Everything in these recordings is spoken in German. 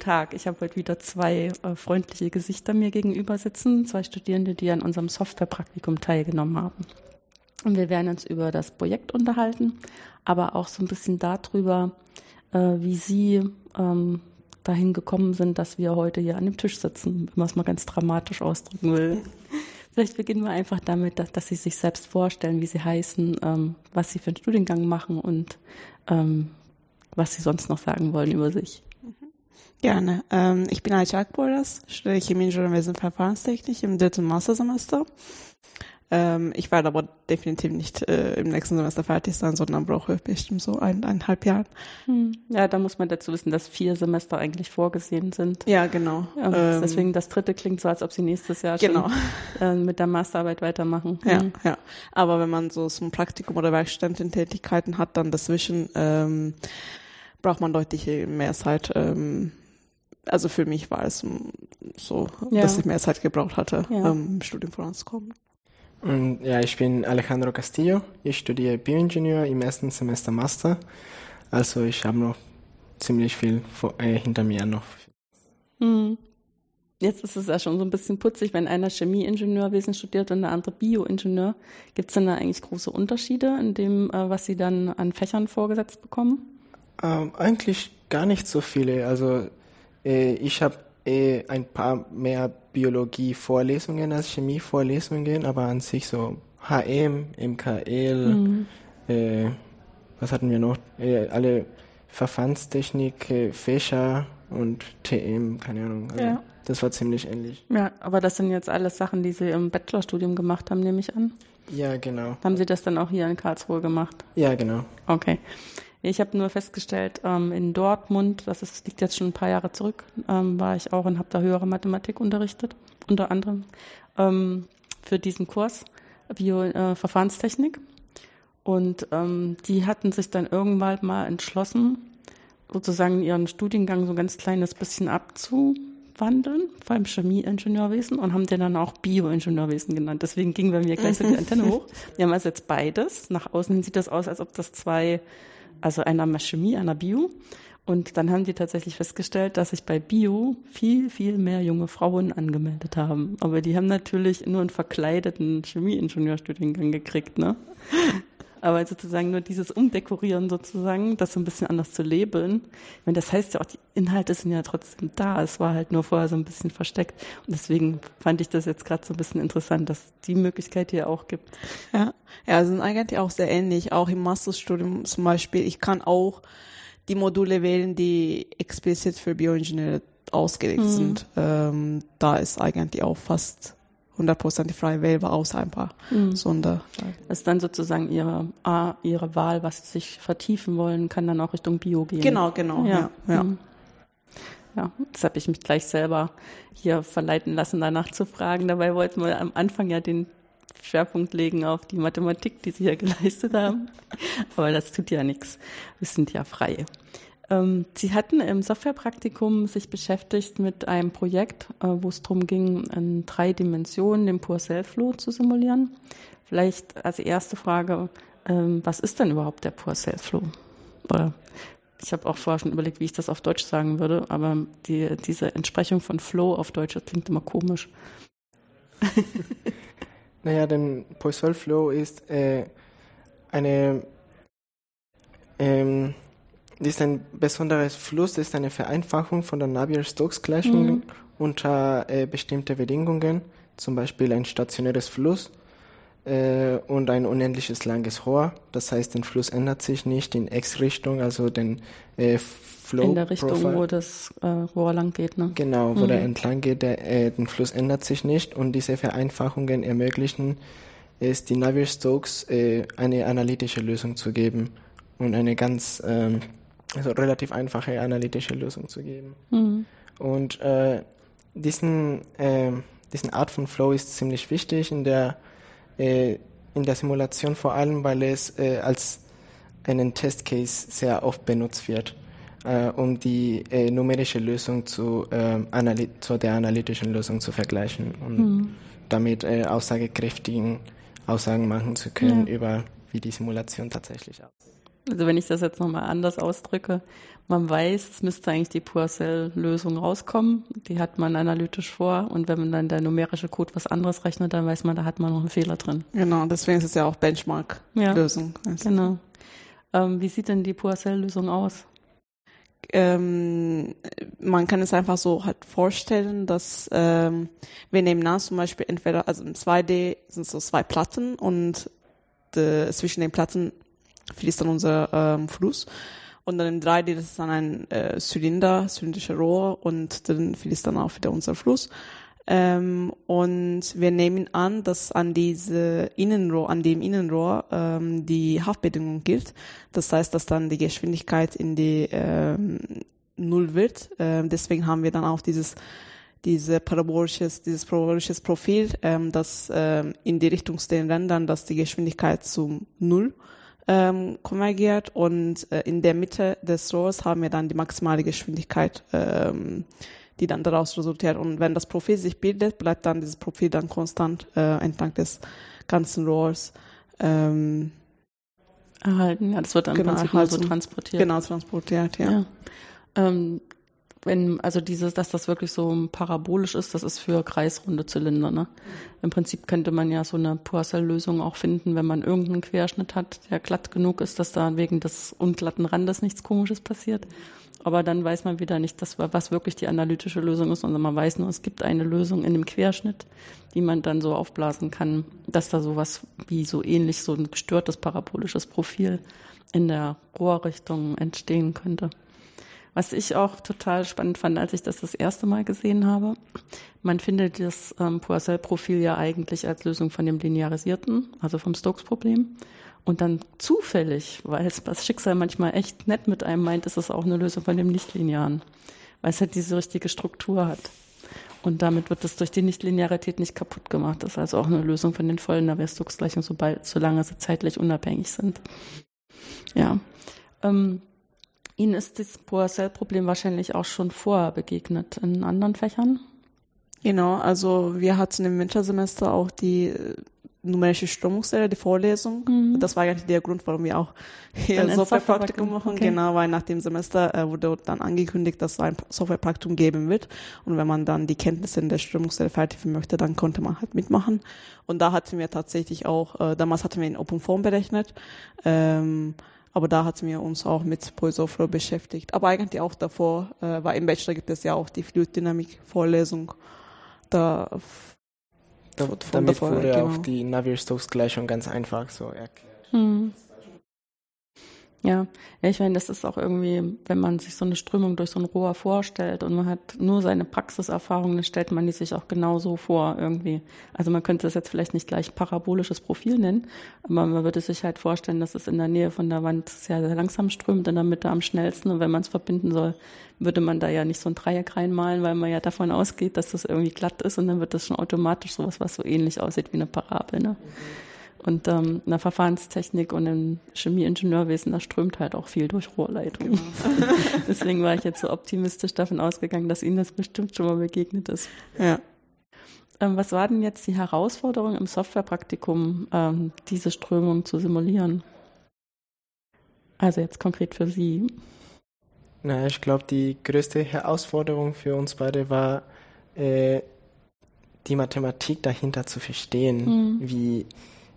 Tag. Ich habe heute wieder zwei äh, freundliche Gesichter mir gegenüber sitzen, zwei Studierende, die an unserem Softwarepraktikum teilgenommen haben. Und wir werden uns über das Projekt unterhalten, aber auch so ein bisschen darüber, äh, wie Sie ähm, dahin gekommen sind, dass wir heute hier an dem Tisch sitzen, wenn man es mal ganz dramatisch ausdrücken will. Vielleicht beginnen wir einfach damit, dass, dass Sie sich selbst vorstellen, wie Sie heißen, ähm, was Sie für einen Studiengang machen und ähm, was Sie sonst noch sagen wollen über sich. Gerne. Ähm, ich bin Ayça Akboras, studiere Chemie, Ingenieurwesen, Verfahrenstechnik im dritten Mastersemester. Ähm, ich werde aber definitiv nicht äh, im nächsten Semester fertig sein, sondern brauche bestimmt so ein, eineinhalb Jahre. Hm. Ja, da muss man dazu wissen, dass vier Semester eigentlich vorgesehen sind. Ja, genau. Ja, Ähm, deswegen das dritte klingt so, als ob Sie nächstes Jahr Genau. schon äh, mit der Masterarbeit weitermachen. Ja, Hm. ja. Aber wenn man so ein Praktikum oder Werkstudententätigkeiten hat, dann dazwischen ähm, braucht man deutlich mehr Zeit. Ähm, also für mich war es mm, so, Ja. dass ich mehr Zeit gebraucht hatte, Ja. ähm, im Studium voranzukommen. Und ja, ich bin Alejandro Castillo. Ich studiere Bioingenieur im ersten Semester Master. Also ich habe noch ziemlich viel vor, äh, hinter mir noch. Hm. Jetzt ist es ja schon so ein bisschen putzig, wenn einer Chemieingenieurwesen studiert und der andere Bioingenieur. Gibt es denn da eigentlich große Unterschiede in dem, äh, was Sie dann an Fächern vorgesetzt bekommen? Ähm, eigentlich gar nicht so viele. Also ich habe äh, ein paar mehr Biologie-Vorlesungen als Chemie-Vorlesungen, aber an sich so HM, MKL, Mhm. äh, was hatten wir noch? Äh, alle Verfahrenstechnik, äh, Fächer und TM, keine Ahnung. Also Ja. Das war ziemlich ähnlich. Ja, aber das sind jetzt alles Sachen, die Sie im Bachelorstudium gemacht haben, nehme ich an. Ja, genau. Haben Sie das dann auch hier in Karlsruhe gemacht? Ja, genau. Okay. Ich habe nur festgestellt, ähm, in Dortmund, das ist, liegt jetzt schon ein paar Jahre zurück, ähm, war ich auch und habe da höhere Mathematik unterrichtet, unter anderem ähm, für diesen Kurs Bio äh, Verfahrenstechnik. Und ähm, die hatten sich dann irgendwann mal entschlossen, sozusagen ihren Studiengang so ein ganz kleines bisschen abzuwandeln, vor allem Chemieingenieurwesen, und haben den dann auch Bioingenieurwesen genannt. Deswegen ging bei mir gleich so die Antenne hoch. Wir haben also jetzt beides. Nach außen sieht das aus, als ob das zwei, also einer mal Chemie, einer Bio. Und dann haben die tatsächlich festgestellt, dass sich bei Bio viel, viel mehr junge Frauen angemeldet haben. Aber die haben natürlich nur einen verkleideten Chemieingenieurstudiengang gekriegt, ne? Aber sozusagen nur dieses Umdekorieren sozusagen, das so ein bisschen anders zu labeln. Ich meine, das heißt ja auch, die Inhalte sind ja trotzdem da. Es war halt nur vorher so ein bisschen versteckt. Und deswegen fand ich das jetzt gerade so ein bisschen interessant, dass die Möglichkeit hier auch gibt. Ja, ja, sind eigentlich auch sehr ähnlich. Auch im Masterstudium zum Beispiel. Ich kann auch die Module wählen, die explizit für Bioingenieure ausgelegt sind. Ähm, da ist eigentlich auch fast 100% frei wählbar, außer ein paar Sonder. Das ist dann sozusagen ihre, ihre Wahl, was sie sich vertiefen wollen, kann dann auch Richtung Bio gehen. Genau, genau. Ja, ja. Mhm. Ja, jetzt habe ich mich gleich selber hier verleiten lassen, danach zu fragen. Dabei wollten wir am Anfang ja den Schwerpunkt legen auf die Mathematik, die Sie hier geleistet haben. Aber das tut ja nichts. Wir sind ja frei. Ähm, Sie hatten im Softwarepraktikum sich beschäftigt mit einem Projekt, äh, wo es darum ging, in drei Dimensionen den Pure Cell Flow zu simulieren. Vielleicht als erste Frage, ähm, was ist denn überhaupt der Pure Cell Flow? Oder ich habe auch vorher schon überlegt, wie ich das auf Deutsch sagen würde, aber die, diese Entsprechung von Flow auf Deutsch, das klingt immer komisch. Naja, denn Poisson Flow ist äh, eine, ähm, ist ein besonderes Fluss, das ist eine Vereinfachung von der Navier-Stokes-Gleichung Mhm. unter äh, bestimmte Bedingungen, zum Beispiel ein stationäres Fluss äh, und ein unendliches langes Rohr. Das heißt, der Fluss ändert sich nicht in X-Richtung, also den äh, Flow In der Richtung, Profile. wo das äh, Rohr lang geht, ne? Genau, wo Mhm. der entlang geht, der, äh, der Fluss ändert sich nicht und diese Vereinfachungen ermöglichen es, die Navier-Stokes äh, eine analytische Lösung zu geben und eine ganz ähm, also relativ einfache analytische Lösung zu geben. Mhm. Und äh, diesen, äh, diesen Art von Flow ist ziemlich wichtig in der, äh, in der Simulation, vor allem weil es äh, als einen Testcase sehr oft benutzt wird, äh, um die äh, numerische Lösung zu, äh, zu der analytischen Lösung zu vergleichen und mhm. damit äh, aussagekräftigen Aussagen machen zu können ja. über wie die Simulation tatsächlich aussieht. Also wenn ich das jetzt nochmal anders ausdrücke, man weiß, es müsste eigentlich die Poiseuille-Lösung rauskommen. Die hat man analytisch vor und wenn man dann der numerische Code was anderes rechnet, dann weiß man, da hat man noch einen Fehler drin. Genau, deswegen ist es ja auch Benchmark-Lösung. Ja, genau. Ähm, wie sieht denn die Poiseuille-Lösung aus? Ähm, man kann es einfach so halt vorstellen, dass ähm, wir nehmen an zum Beispiel entweder, also im 2D sind es so zwei Platten und äh, zwischen den Platten fließt dann unser ähm, Fluss. Und dann im 3D, das ist dann ein äh, Zylinder, zylindrischer Rohr und dann fließt dann auch wieder unser Fluss. Ähm, und wir nehmen an, dass an diese Innenrohr, an dem Innenrohr ähm, die Haftbedingung gilt. Das heißt, dass dann die Geschwindigkeit in die ähm, Null wird. Ähm, deswegen haben wir dann auch dieses diese parabolisches, dieses parabolisches Profil, ähm, das ähm, in die Richtung den Rändern, dass die Geschwindigkeit zum Null ähm, konvergiert und äh, in der Mitte des Rohrs haben wir dann die maximale Geschwindigkeit, ähm, die dann daraus resultiert. Und wenn das Profil sich bildet, bleibt dann dieses Profil dann konstant äh, entlang des ganzen Rohrs ähm, erhalten. Ja, das wird dann genau, im Prinzip mal so transportiert. Genau, transportiert, ja. ja. Ähm, wenn, also dieses, dass das wirklich so parabolisch ist, das ist für kreisrunde Zylinder. Ne? Im Prinzip könnte man ja so eine Poisson-Lösung auch finden, wenn man irgendeinen Querschnitt hat, der glatt genug ist, dass da wegen des unglatten Randes nichts Komisches passiert. Aber dann weiß man wieder nicht, dass, was wirklich die analytische Lösung ist, sondern man weiß nur, es gibt eine Lösung in dem Querschnitt, die man dann so aufblasen kann, dass da sowas wie so ähnlich so ein gestörtes parabolisches Profil in der Rohrrichtung entstehen könnte. Was ich auch total spannend fand, als ich das das erste Mal gesehen habe, man findet das ähm, Poiseuille-Profil ja eigentlich als Lösung von dem linearisierten, also vom Stokes-Problem. Und dann zufällig, weil es das Schicksal manchmal echt nett mit einem meint, ist es auch eine Lösung von dem Nichtlinearen, weil es halt diese richtige Struktur hat. Und damit wird es durch die Nichtlinearität nicht kaputt gemacht. Das ist also auch eine Lösung von den vollen Navier-Stokes-Gleichungen, solange sie zeitlich unabhängig sind. Ja. Ähm, Ihnen ist das Poiseuille-Problem wahrscheinlich auch schon vorher begegnet in anderen Fächern? Genau, also wir hatten im Wintersemester auch die äh, numerische Strömungslehre, die Vorlesung. Mhm. Das war eigentlich der Grund, warum wir auch hier Softwarepraktikum machen. Okay. Genau, weil nach dem Semester äh, wurde dann angekündigt, dass es ein Softwarepraktikum geben wird. Und wenn man dann die Kenntnisse in der Strömungslehre vertiefen möchte, dann konnte man halt mitmachen. Und da hatten wir tatsächlich auch, äh, damals hatten wir in Open Form berechnet. Ähm, aber da hatten wir uns auch mit Poisoflow beschäftigt. Aber eigentlich auch davor, äh, weil im Bachelor gibt es ja auch die Fluiddynamik-Vorlesung. Da, da, damit davor, wurde genau. auch die Navier-Stokes-Gleichung ganz einfach so erklärt. Hm. Ja, ich meine, das ist auch irgendwie, wenn man sich so eine Strömung durch so ein Rohr vorstellt und man hat nur seine Praxiserfahrung, dann stellt man die sich auch genauso vor irgendwie. Also man könnte das jetzt vielleicht nicht gleich parabolisches Profil nennen, aber man würde sich halt vorstellen, dass es in der Nähe von der Wand sehr, sehr langsam strömt, in der Mitte am schnellsten und wenn man es verbinden soll, würde man da ja nicht so ein Dreieck reinmalen, weil man ja davon ausgeht, dass das irgendwie glatt ist und dann wird das schon automatisch sowas, was so ähnlich aussieht wie eine Parabel. Ne? Und ähm, in der Verfahrenstechnik und im Chemieingenieurwesen, da strömt halt auch viel durch Rohrleitungen. Genau. Deswegen war ich jetzt so optimistisch davon ausgegangen, dass Ihnen das bestimmt schon mal begegnet ist. Ja. Ähm, was war denn jetzt die Herausforderung im Softwarepraktikum, ähm, diese Strömung zu simulieren? Also jetzt konkret für Sie. Na, ich glaube, die größte Herausforderung für uns beide war, äh, die Mathematik dahinter zu verstehen, mhm. wie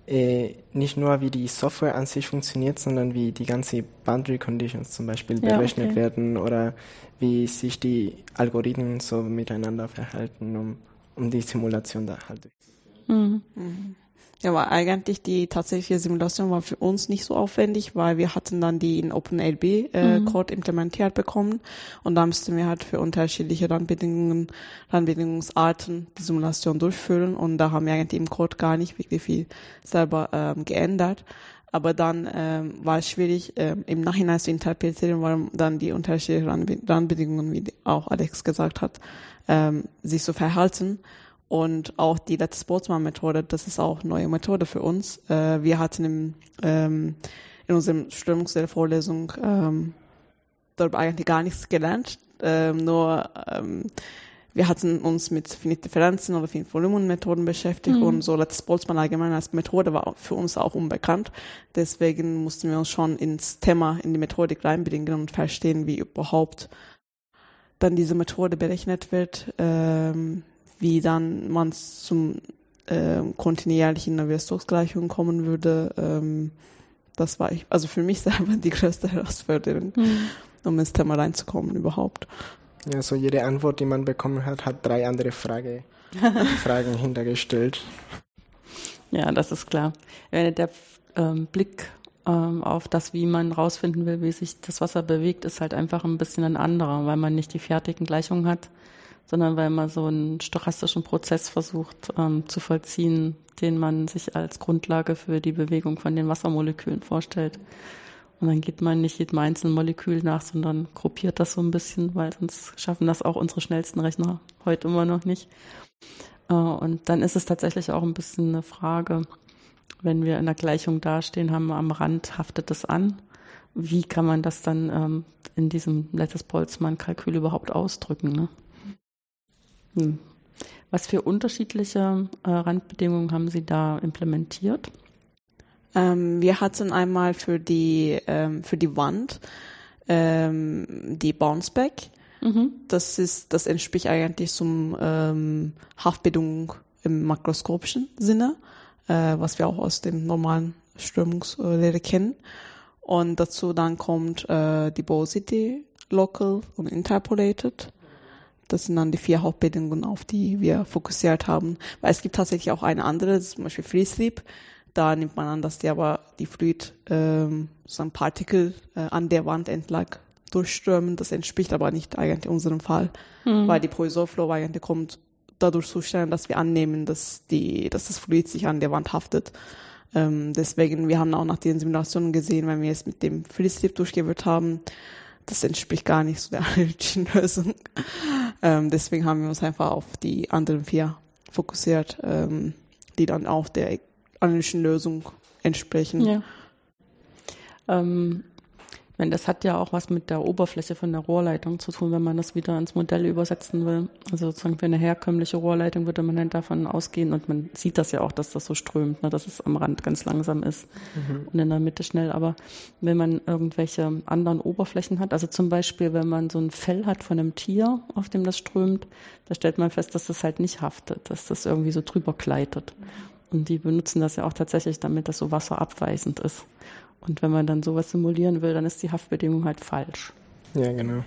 äh, nicht nur wie die Software an sich funktioniert, sondern wie die ganze Boundary Conditions zum Beispiel ja, berechnet okay. werden oder wie sich die Algorithmen so miteinander verhalten, um, um die Simulation da halt durchzuführen. Mhm. Mhm. Ja, aber eigentlich die tatsächliche Simulation war für uns nicht so aufwendig, weil wir hatten dann die in OpenLB äh, mhm. Code implementiert bekommen und da müssten wir halt für unterschiedliche Randbedingungen, Randbedingungsarten die Simulation durchführen und da haben wir eigentlich im Code gar nicht wirklich viel selber ähm, geändert. Aber dann ähm, war es schwierig, ähm, im Nachhinein zu interpretieren, warum dann die unterschiedlichen Randbedingungen, wie auch Alex gesagt hat, ähm, sich so verhalten. Und auch die Let's Sportsman-Methode, das ist auch eine neue Methode für uns. Äh, wir hatten im, ähm, in unserem Strömungsvorlesung ähm, darüber eigentlich gar nichts gelernt, ähm, nur ähm, wir hatten uns mit Finit-Differenzen oder Finit-Volumen-Methoden beschäftigt mhm. und so Let's Boltzmann allgemein als Methode war für uns auch unbekannt. Deswegen mussten wir uns schon ins Thema, in die Methodik reinbringen und verstehen, wie überhaupt dann diese Methode berechnet wird, ähm, wie dann man zum ähm, kontinuierlichen Navier-Stokes-Gleichung kommen würde. Ähm, das war ich, also für mich selber die größte Herausforderung, mhm. um ins Thema reinzukommen überhaupt. Ja, so jede Antwort, die man bekommen hat, hat drei andere Frage, Fragen hintergestellt. Ja, das ist klar. Der ähm, Blick ähm, auf das, wie man rausfinden will, wie sich das Wasser bewegt, ist halt einfach ein bisschen ein anderer, weil man nicht die fertigen Gleichungen hat, sondern weil man so einen stochastischen Prozess versucht ähm, zu vollziehen, den man sich als Grundlage für die Bewegung von den Wassermolekülen vorstellt. Und dann geht man nicht jedem einzelnen Molekül nach, sondern gruppiert das so ein bisschen, weil sonst schaffen das auch unsere schnellsten Rechner heute immer noch nicht. Äh, und dann ist es tatsächlich auch ein bisschen eine Frage, wenn wir in der Gleichung dastehen, haben wir am Rand haftet es an. Wie kann man das dann ähm, in diesem Lettes Boltzmann-Kalkül überhaupt ausdrücken? Ne? Hm. Was für unterschiedliche äh, Randbedingungen haben Sie da implementiert? Ähm, wir hatten einmal für die, ähm, für die Wand ähm, die Bounceback. Mhm. Das ist, das entspricht eigentlich zum ähm, Haftbedingung im makroskopischen Sinne, äh, was wir auch aus dem normalen Strömungslehre kennen. Und dazu dann kommt äh, die Bosity, Local und Interpolated. Das sind dann die vier Hauptbedingungen, auf die wir fokussiert haben. Weil es gibt tatsächlich auch eine andere, zum Beispiel Free Sleep. Da nimmt man an, dass die aber die Fluid, ähm, so ein Partikel äh, an der Wand entlang durchströmen. Das entspricht aber nicht eigentlich unserem Fall, mhm. weil die Poisson-Flow eigentlich kommt dadurch zustande, dass wir annehmen, dass die, dass das Fluid sich an der Wand haftet. Ähm, deswegen, wir haben auch nach den Simulationen gesehen, wenn wir es mit dem Philips-Slip durchgeführt haben, das entspricht gar nicht so der analytischen Lösung. Ähm, deswegen haben wir uns einfach auf die anderen vier fokussiert, ähm, die dann auch der analytischen Lösung entsprechen. Ja. Ähm, meine, das hat ja auch was mit der Oberfläche von der Rohrleitung zu tun, wenn man das wieder ins Modell übersetzen will. Also sozusagen für eine herkömmliche Rohrleitung würde man dann davon ausgehen und man sieht das ja auch, dass das so strömt, ne, dass es am Rand ganz langsam ist mhm. und in der Mitte schnell. Aber wenn man irgendwelche anderen Oberflächen hat, also zum Beispiel, wenn man so ein Fell hat von einem Tier, auf dem das strömt, da stellt man fest, dass das halt nicht haftet, dass das irgendwie so drüber gleitet. Und die benutzen das ja auch tatsächlich, damit das so wasserabweisend ist. Und wenn man dann sowas simulieren will, dann ist die Haftbedingung halt falsch. Ja, genau.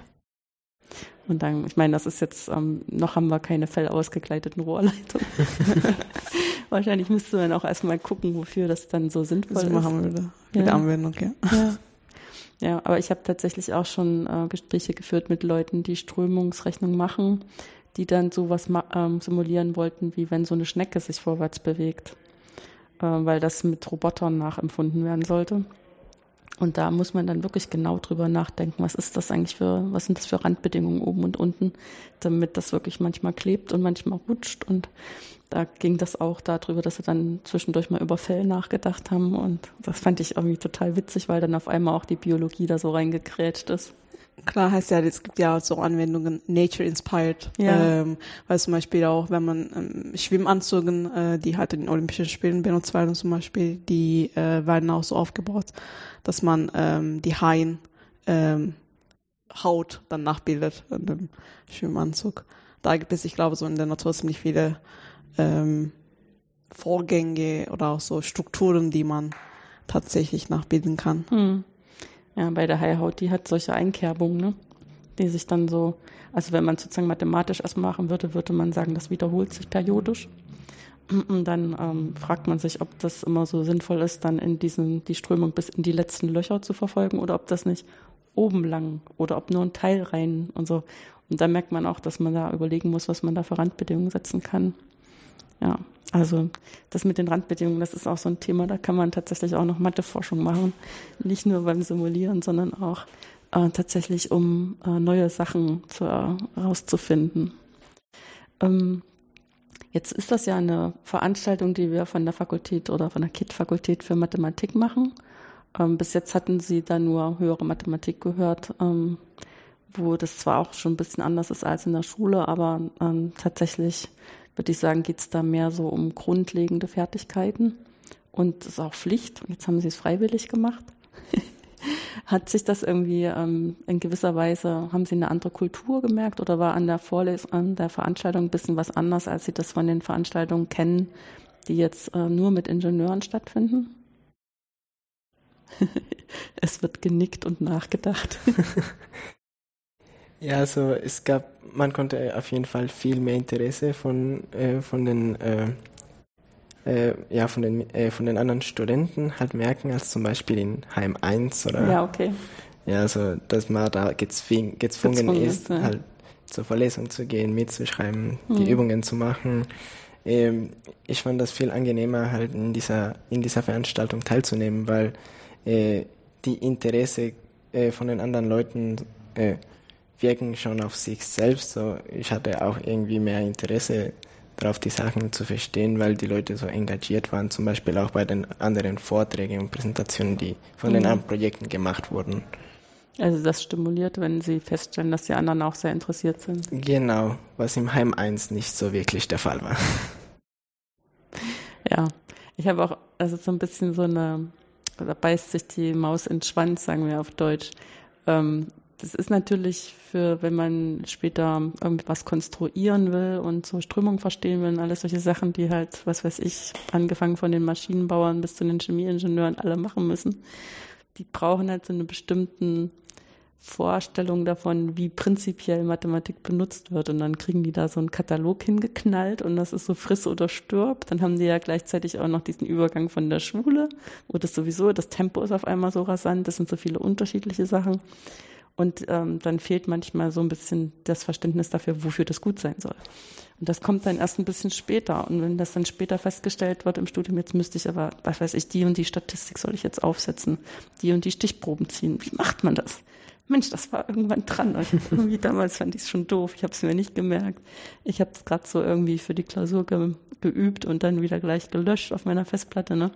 Und dann, ich meine, das ist jetzt, ähm, noch haben wir keine fellausgegleiteten Rohrleitungen. Wahrscheinlich müsste man auch erstmal gucken, wofür das dann so sinnvoll das ist. machen wir wieder, wieder ja. Anwendung, ja. ja. Ja, aber ich habe tatsächlich auch schon äh, Gespräche geführt mit Leuten, die Strömungsrechnung machen, die dann sowas ähm, simulieren wollten, wie wenn so eine Schnecke sich vorwärts bewegt, äh, weil das mit Robotern nachempfunden werden sollte. Und da muss man dann wirklich genau drüber nachdenken, was ist das eigentlich für, was sind das für Randbedingungen oben und unten, damit das wirklich manchmal klebt und manchmal rutscht. Und da ging das auch darüber, dass sie dann zwischendurch mal über Fell nachgedacht haben. Und das fand ich irgendwie total witzig, weil dann auf einmal auch die Biologie da so reingekrätscht ist. Klar heißt ja, es gibt ja so Anwendungen Nature Inspired, ja. ähm, weil zum Beispiel auch, wenn man ähm, Schwimmanzügen, äh, die halt in den Olympischen Spielen benutzt werden zum Beispiel, die äh, werden auch so aufgebaut, dass man ähm, die Haien ähm, Haut dann nachbildet in dem Schwimmanzug. Da gibt es, ich glaube, so in der Natur ziemlich viele ähm, Vorgänge oder auch so Strukturen, die man tatsächlich nachbilden kann. Hm. Ja, bei der Haihaut, die hat solche Einkerbungen, ne? die sich dann so, also wenn man sozusagen mathematisch erstmal machen würde, würde man sagen, das wiederholt sich periodisch. Und dann ähm, fragt man sich, ob das immer so sinnvoll ist, dann in diesen, die Strömung bis in die letzten Löcher zu verfolgen oder ob das nicht oben lang oder ob nur ein Teil rein und so. Und da merkt man auch, dass man da überlegen muss, was man da für Randbedingungen setzen kann. Ja, also das mit den Randbedingungen, das ist auch so ein Thema, da kann man tatsächlich auch noch Matheforschung machen. Nicht nur beim Simulieren, sondern auch äh, tatsächlich, um äh, neue Sachen zu, äh. Ähm, Jetzt ist das ja eine Veranstaltung, die wir von der Fakultät oder von der KIT-Fakultät für Mathematik machen. Ähm, bis jetzt hatten Sie da nur höhere Mathematik gehört, ähm, wo das zwar auch schon ein bisschen anders ist als in der Schule, aber ähm, tatsächlich würde ich sagen, geht es da mehr so um grundlegende Fertigkeiten. Und es ist auch Pflicht. Jetzt haben Sie es freiwillig gemacht. Hat sich das irgendwie ähm, in gewisser Weise, haben Sie eine andere Kultur gemerkt oder war an der Vorlesung, an der Veranstaltung ein bisschen was anders, als Sie das von den Veranstaltungen kennen, die jetzt äh, nur mit Ingenieuren stattfinden? es wird genickt und nachgedacht. ja, also es gab, man konnte auf jeden Fall viel mehr Interesse von, äh, von den äh, äh, ja, von den, äh, von den anderen Studenten halt merken, als zum Beispiel in Heim 1 oder. Ja, okay. Ja, also, dass man da gezwungen, gezwungen ist, ja. halt zur Verlesung zu gehen, mitzuschreiben, mhm. die Übungen zu machen. Ähm, ich fand das viel angenehmer, halt in dieser, in dieser Veranstaltung teilzunehmen, weil äh, die Interesse äh, von den anderen Leuten äh, wirken schon auf sich selbst. So, ich hatte auch irgendwie mehr Interesse darauf, die Sachen zu verstehen, weil die Leute so engagiert waren, zum Beispiel auch bei den anderen Vorträgen und Präsentationen, die von mhm. den anderen Projekten gemacht wurden. Also das stimuliert, wenn Sie feststellen, dass die anderen auch sehr interessiert sind. Genau, was im Heim 1 nicht so wirklich der Fall war. Ja, ich habe auch, also so ein bisschen so eine, da beißt sich die Maus in den Schwanz, sagen wir auf Deutsch. Ähm, das ist natürlich für, wenn man später irgendwas konstruieren will und so Strömung verstehen will und alles solche Sachen, die halt, was weiß ich, angefangen von den Maschinenbauern bis zu den Chemieingenieuren alle machen müssen. Die brauchen halt so eine bestimmten Vorstellung davon, wie prinzipiell Mathematik benutzt wird. Und dann kriegen die da so einen Katalog hingeknallt und das ist so friss oder stirb. Dann haben die ja gleichzeitig auch noch diesen Übergang von der Schule, wo das sowieso, das Tempo ist auf einmal so rasant, das sind so viele unterschiedliche Sachen. Und ähm, dann fehlt manchmal so ein bisschen das Verständnis dafür, wofür das gut sein soll. Und das kommt dann erst ein bisschen später. Und wenn das dann später festgestellt wird im Studium, jetzt müsste ich aber, was weiß ich, die und die Statistik soll ich jetzt aufsetzen, die und die Stichproben ziehen. Wie macht man das? Mensch, das war irgendwann dran. Irgendwie damals fand ich es schon doof. Ich habe es mir nicht gemerkt. Ich habe es gerade so irgendwie für die Klausur ge geübt und dann wieder gleich gelöscht auf meiner Festplatte. Ne?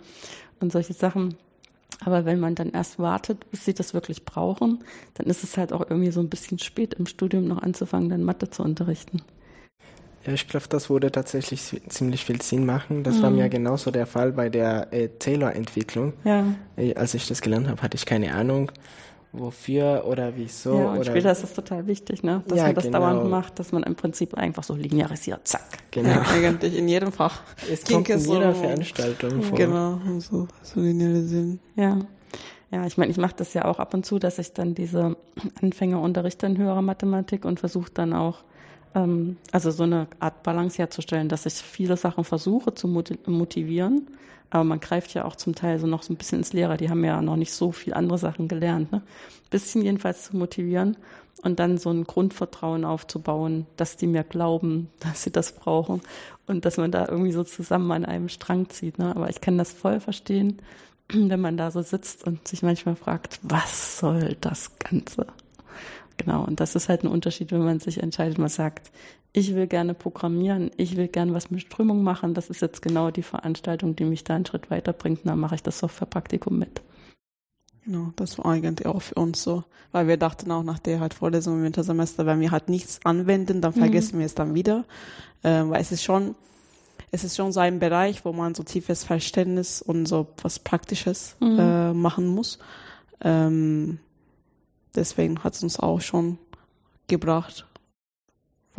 Und solche Sachen aber wenn man dann erst wartet, bis sie das wirklich brauchen, dann ist es halt auch irgendwie so ein bisschen spät im Studium noch anzufangen, dann Mathe zu unterrichten. Ja, ich glaube, das würde tatsächlich ziemlich viel Sinn machen. Das mhm. war mir genauso der Fall bei der äh, Taylor-Entwicklung. Ja. Äh, als ich das gelernt habe, hatte ich keine Ahnung wofür oder wieso. Ja, und oder später ist es total wichtig, ne? dass ja, man das genau. dauernd macht, dass man im Prinzip einfach so linearisiert, zack. Genau. Eigentlich in jedem Fach. Es kommt in jeder so, Veranstaltung vor. Genau, so, so linearisieren. Ja. Ja, ich meine, ich mache das ja auch ab und zu, dass ich dann diese Anfänger unterrichte in höherer Mathematik und versuche dann auch, ähm, also so eine Art Balance herzustellen, dass ich viele Sachen versuche zu motivieren, aber man greift ja auch zum Teil so noch so ein bisschen ins Lehrer. Die haben ja noch nicht so viel andere Sachen gelernt. Ne? bisschen jedenfalls zu motivieren und dann so ein Grundvertrauen aufzubauen, dass die mir glauben, dass sie das brauchen und dass man da irgendwie so zusammen an einem Strang zieht. Ne? Aber ich kann das voll verstehen, wenn man da so sitzt und sich manchmal fragt, was soll das Ganze? Genau, und das ist halt ein Unterschied, wenn man sich entscheidet, man sagt, ich will gerne programmieren, ich will gerne was mit Strömung machen, das ist jetzt genau die Veranstaltung, die mich da einen Schritt weiterbringt, dann mache ich das Softwarepraktikum mit. Genau, das war eigentlich auch für uns so, weil wir dachten auch nach der halt Vorlesung im Wintersemester, wenn wir halt nichts anwenden, dann mhm. vergessen mhm. wir es dann wieder, äh, weil es ist schon, es ist schon so ein Bereich, wo man so tiefes Verständnis und so was Praktisches mhm. äh, machen muss. Ähm, deswegen hat es uns auch schon gebracht,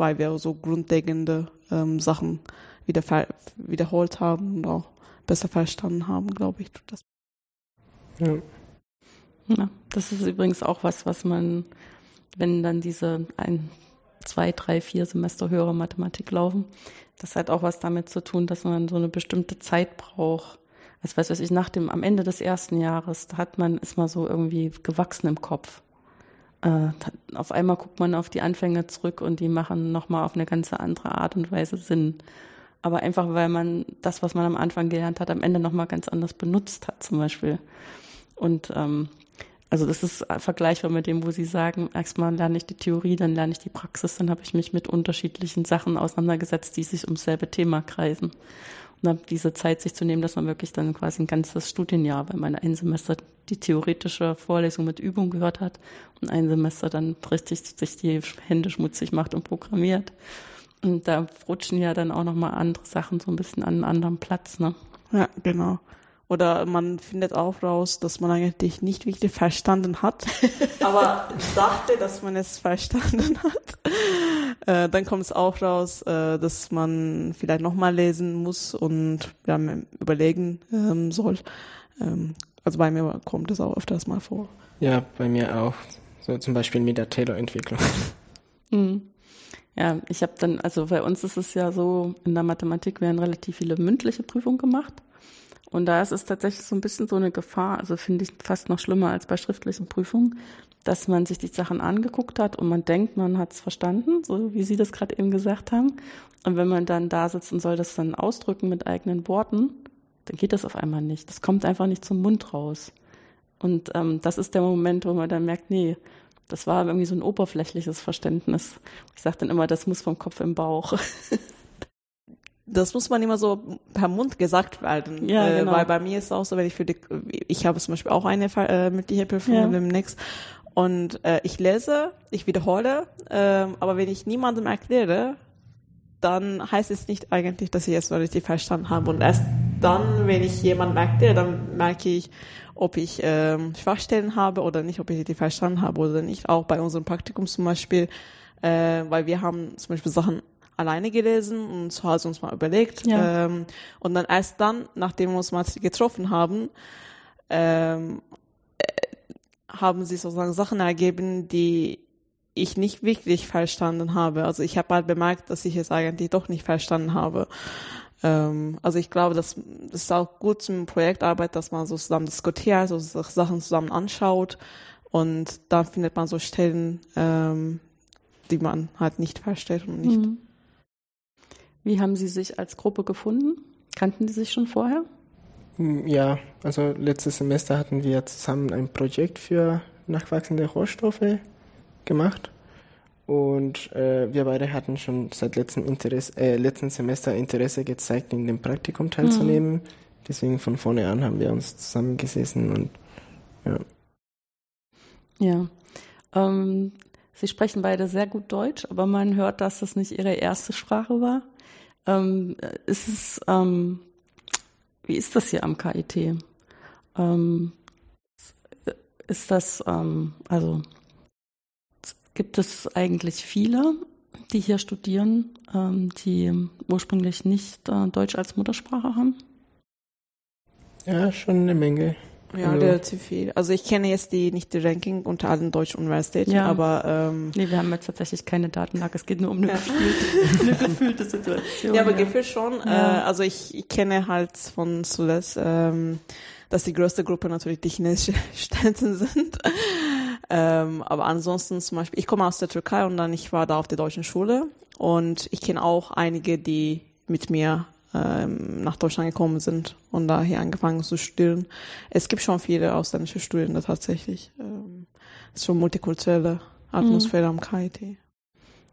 weil wir so grundlegende ähm, Sachen wieder wiederholt haben und auch besser verstanden haben, glaube ich. Das. Ja. ja. Das ist übrigens auch was, was man, wenn dann diese ein, zwei, drei, vier Semester höhere Mathematik laufen, das hat auch was damit zu tun, dass man so eine bestimmte Zeit braucht. Also weiß ich, nach dem, am Ende des ersten Jahres, da hat man, ist man so irgendwie gewachsen im Kopf äh, auf einmal guckt man auf die Anfänge zurück und die machen nochmal auf eine ganz andere Art und Weise Sinn. Aber einfach, weil man das, was man am Anfang gelernt hat, am Ende nochmal ganz anders benutzt hat, zum Beispiel. Und ähm, also das ist vergleichbar mit dem, wo Sie sagen, erstmal lerne ich die Theorie, dann lerne ich die Praxis, dann habe ich mich mit unterschiedlichen Sachen auseinandergesetzt, die sich ums selbe Thema kreisen. Habe diese Zeit sich zu nehmen, dass man wirklich dann quasi ein ganzes Studienjahr, weil man ein Semester die theoretische Vorlesung mit Übung gehört hat und ein Semester dann richtig sich die Hände schmutzig macht und programmiert. Und da rutschen ja dann auch nochmal andere Sachen so ein bisschen an einen anderen Platz, ne? Ja, genau. Oder man findet auch raus, dass man eigentlich nicht wirklich verstanden hat, aber dachte, dass man es verstanden hat. Äh, dann kommt es auch raus, äh, dass man vielleicht nochmal lesen muss und ja, überlegen ähm, soll. Ähm, also bei mir kommt es auch öfters mal vor. Ja, bei mir auch. So zum Beispiel mit der Taylor-Entwicklung. Mhm. Ja, ich habe dann, also bei uns ist es ja so, in der Mathematik werden relativ viele mündliche Prüfungen gemacht. Und da ist es tatsächlich so ein bisschen so eine Gefahr, also finde ich fast noch schlimmer als bei schriftlichen Prüfungen, dass man sich die Sachen angeguckt hat und man denkt, man hat es verstanden, so wie Sie das gerade eben gesagt haben. Und wenn man dann da sitzt und soll das dann ausdrücken mit eigenen Worten, dann geht das auf einmal nicht. Das kommt einfach nicht zum Mund raus. Und ähm, das ist der Moment, wo man dann merkt, nee, das war irgendwie so ein oberflächliches Verständnis. Ich sage dann immer, das muss vom Kopf im Bauch. das muss man immer so per Mund gesagt werden. Ja, äh, genau. Weil bei mir ist es auch so, wenn ich für die, ich habe zum Beispiel auch eine äh, mündliche Prüfung ja. demnächst und äh, ich lese, ich wiederhole, äh, aber wenn ich niemandem erkläre, dann heißt es nicht eigentlich, dass ich es so richtig verstanden habe. Und erst dann, wenn ich jemandem erkläre, dann merke ich, ob ich ähm, Schwachstellen habe oder nicht, ob ich die verstanden habe oder nicht. Auch bei unserem Praktikum zum Beispiel, äh, weil wir haben zum Beispiel Sachen alleine gelesen und zu Hause uns mal überlegt. Ja. Ähm, und dann erst dann, nachdem wir uns mal getroffen haben, ähm, äh, haben sich sozusagen Sachen ergeben, die ich nicht wirklich verstanden habe. Also ich habe halt bemerkt, dass ich es eigentlich doch nicht verstanden habe. Ähm, also ich glaube, das, das ist auch gut zum Projektarbeit, dass man so zusammen diskutiert, so Sachen zusammen anschaut und dann findet man so Stellen, ähm, die man halt nicht versteht und nicht. Mhm. Wie haben Sie sich als Gruppe gefunden? Kannten Sie sich schon vorher? Ja, also letztes Semester hatten wir zusammen ein Projekt für nachwachsende Rohstoffe gemacht. Und äh, wir beide hatten schon seit letztem, Interesse, äh, letzten Semester Interesse gezeigt, in dem Praktikum teilzunehmen. Mhm. Deswegen von vorne an haben wir uns zusammengesessen und ja. Ja. Ähm, Sie sprechen beide sehr gut Deutsch, aber man hört, dass das nicht Ihre erste Sprache war. Ähm, ist es, ähm, wie ist das hier am KIT? Ähm, ist das, ähm, also gibt es eigentlich viele, die hier studieren, ähm, die ursprünglich nicht äh, Deutsch als Muttersprache haben? Ja, schon eine Menge. Ja, also, relativ viel. Also ich kenne jetzt die nicht die Ranking unter allen deutschen Universitäten, ja. aber ähm, nee, wir haben jetzt tatsächlich keine Datenlage. Es geht nur um eine, ja. gefühlte, eine gefühlte Situation. Ja, aber ja. gefühlt schon. Ja. Äh, also ich, ich kenne halt von zuletzt, ähm, dass die größte Gruppe natürlich die chinesischen Studenten sind. ähm, aber ansonsten zum Beispiel, ich komme aus der Türkei und dann ich war da auf der deutschen Schule und ich kenne auch einige, die mit mir ähm, nach Deutschland gekommen sind und da hier angefangen zu studieren. Es gibt schon viele ausländische Studierende tatsächlich. Ähm, es ist schon multikulturelle Atmosphäre mhm. am KIT.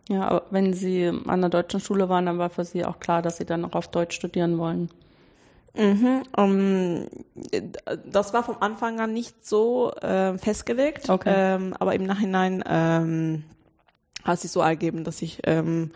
Ja, aber wenn Sie an der deutschen Schule waren, dann war für Sie auch klar, dass Sie dann auch auf Deutsch studieren wollen. Mhm, um, das war vom Anfang an nicht so äh, festgelegt, okay. ähm, aber im Nachhinein ähm, hat sich so ergeben, dass ich ähm,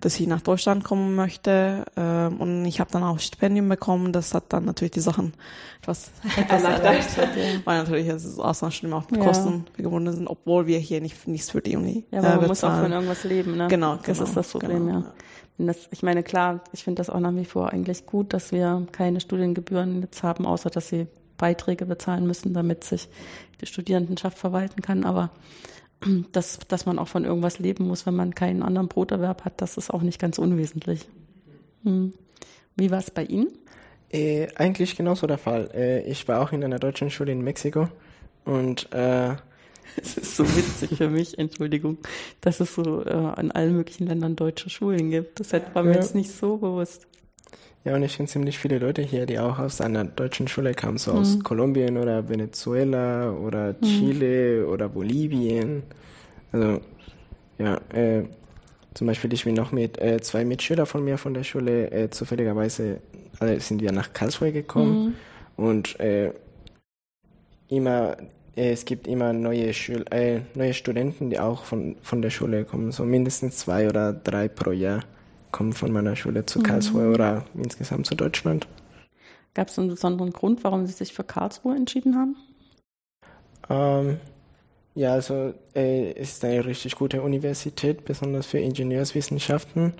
dass ich nach Deutschland kommen möchte. Ähm, und ich habe dann auch Stipendium bekommen. Das hat dann natürlich die Sachen etwas erleichtert, weil natürlich das Auslandsstudium auch mit ja. Kosten verbunden sind, obwohl wir hier nicht nichts für die Uni Ja, aber äh, man muss auch von irgendwas leben, ne? Genau, Das genau, ist das Problem, genau, ja. Das, ich meine, klar, ich finde das auch nach wie vor eigentlich gut, dass wir keine Studiengebühren jetzt haben, außer dass sie Beiträge bezahlen müssen, damit sich die Studierendenschaft verwalten kann. Aber dass, dass man auch von irgendwas leben muss, wenn man keinen anderen Broterwerb hat, das ist auch nicht ganz unwesentlich. Hm. Wie war es bei Ihnen? Äh, eigentlich genauso der Fall. Äh, ich war auch in einer deutschen Schule in Mexiko und äh, es ist so witzig für mich, Entschuldigung, dass es so äh, in allen möglichen Ländern deutsche Schulen gibt. Das war mir ja. jetzt nicht so bewusst. Ja, und ich kenne ziemlich viele Leute hier, die auch aus einer deutschen Schule kamen, so aus Kolumbien oder Venezuela oder Chile oder Bolivien. Also, ja, äh, zum Beispiel, ich bin noch mit äh, zwei Mitschülern von mir von der Schule, äh, zufälligerweise alle sind wir nach Karlsruhe gekommen. Und äh, immer, äh, es gibt immer neue, Schül äh, neue Studenten, die auch von, von der Schule kommen, so mindestens zwei oder drei pro Jahr kommen von meiner Schule zu Karlsruhe oder insgesamt zu Deutschland. Gab es einen besonderen Grund, warum Sie sich für Karlsruhe entschieden haben? Ähm, ja, also äh, es ist eine richtig gute Universität, besonders für Ingenieurswissenschaften.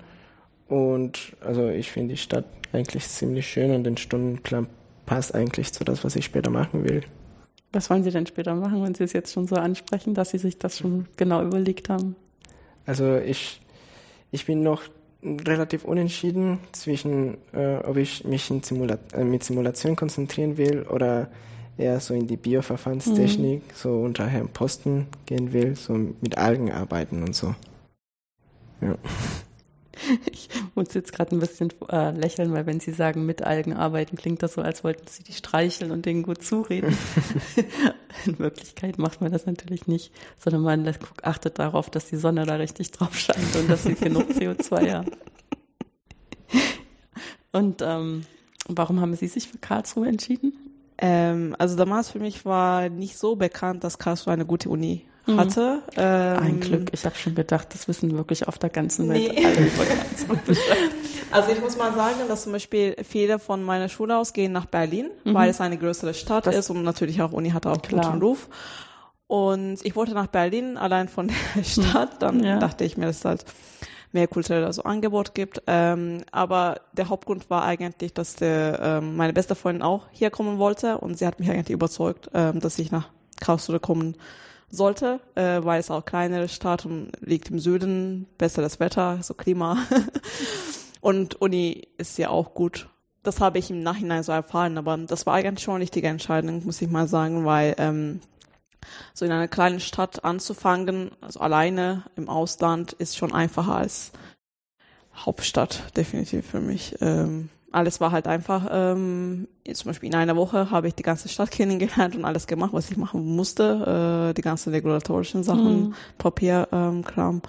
Und also ich finde die Stadt eigentlich ziemlich schön und den Stundenplan passt eigentlich zu das, was ich später machen will. Was wollen Sie denn später machen, wenn Sie es jetzt schon so ansprechen, dass Sie sich das schon genau überlegt haben? Also ich, ich bin noch relativ unentschieden zwischen, äh, ob ich mich in Simula äh, mit Simulation konzentrieren will oder eher so in die Bioverfahrenstechnik, so unter Herrn Posten gehen will, so mit Algen arbeiten und so. Ja. Ich muss jetzt gerade ein bisschen äh, lächeln, weil wenn Sie sagen, mit Algen arbeiten, klingt das so, als wollten Sie die streicheln und denen gut zureden. In Wirklichkeit macht man das natürlich nicht, sondern man achtet darauf, dass die Sonne da richtig drauf scheint und dass Sie genug CO2 haben. Und ähm, warum haben Sie sich für Karlsruhe entschieden? Ähm, also damals für mich war nicht so bekannt, dass Karlsruhe eine gute Uni hatte. Ähm, Ein Glück. Ich habe schon gedacht, das wissen wirklich auf der ganzen Welt Nee. alle. Also ich muss mal sagen, dass zum Beispiel viele von meiner Schule aus gehen nach Berlin, weil es eine größere Stadt Das- ist und natürlich auch Uni hat auch Klar. guten Ruf. Und ich wollte nach Berlin, allein von der Stadt. Dann Ja. dachte ich mir, dass es halt mehr kulturelles so Angebot gibt. Ähm, aber der Hauptgrund war eigentlich, dass der, ähm, meine beste Freundin auch hier kommen wollte und sie hat mich eigentlich überzeugt, ähm, dass ich nach Karlsruhe kommen sollte, äh, weil es auch kleinere Stadt und liegt im Süden, besseres Wetter, so Klima. und Uni ist ja auch gut. Das habe ich im Nachhinein so erfahren, aber das war eigentlich schon eine richtige Entscheidung, muss ich mal sagen, weil ähm, so in einer kleinen Stadt anzufangen, also alleine im Ausland, ist schon einfacher als Hauptstadt, definitiv für mich. Ähm, alles war halt einfach, ähm, zum Beispiel in einer Woche habe ich die ganze Stadt kennengelernt und alles gemacht, was ich machen musste, äh, die ganzen regulatorischen Sachen, Papierkram. Ähm, Kram.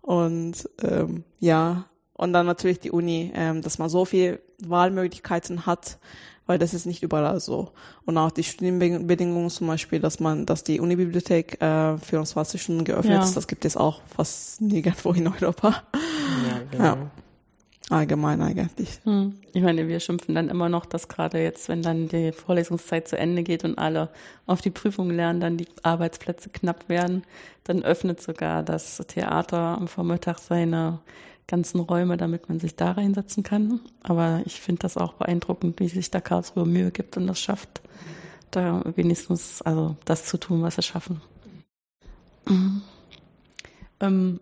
und ähm, ja, und dann natürlich die Uni, ähm, dass man so viel Wahlmöglichkeiten hat, weil das ist nicht überall so. Und auch die Studienbedingungen zum Beispiel, dass man, dass die Unibibliothek äh, 24 Stunden geöffnet Ja. ist, das gibt es auch fast nirgendwo in Europa. Ja, genau. Ja. Allgemein eigentlich. Hm. Ich meine, wir schimpfen dann immer noch, dass gerade jetzt, wenn dann die Vorlesungszeit zu Ende geht und alle auf die Prüfung lernen, dann die Arbeitsplätze knapp werden. Dann öffnet sogar das Theater am Vormittag seine ganzen Räume, damit man sich da reinsetzen kann. Aber ich finde das auch beeindruckend, wie sich da Karlsruhe Mühe gibt und das schafft, da wenigstens also das zu tun, was sie schaffen. Mhm. Ähm,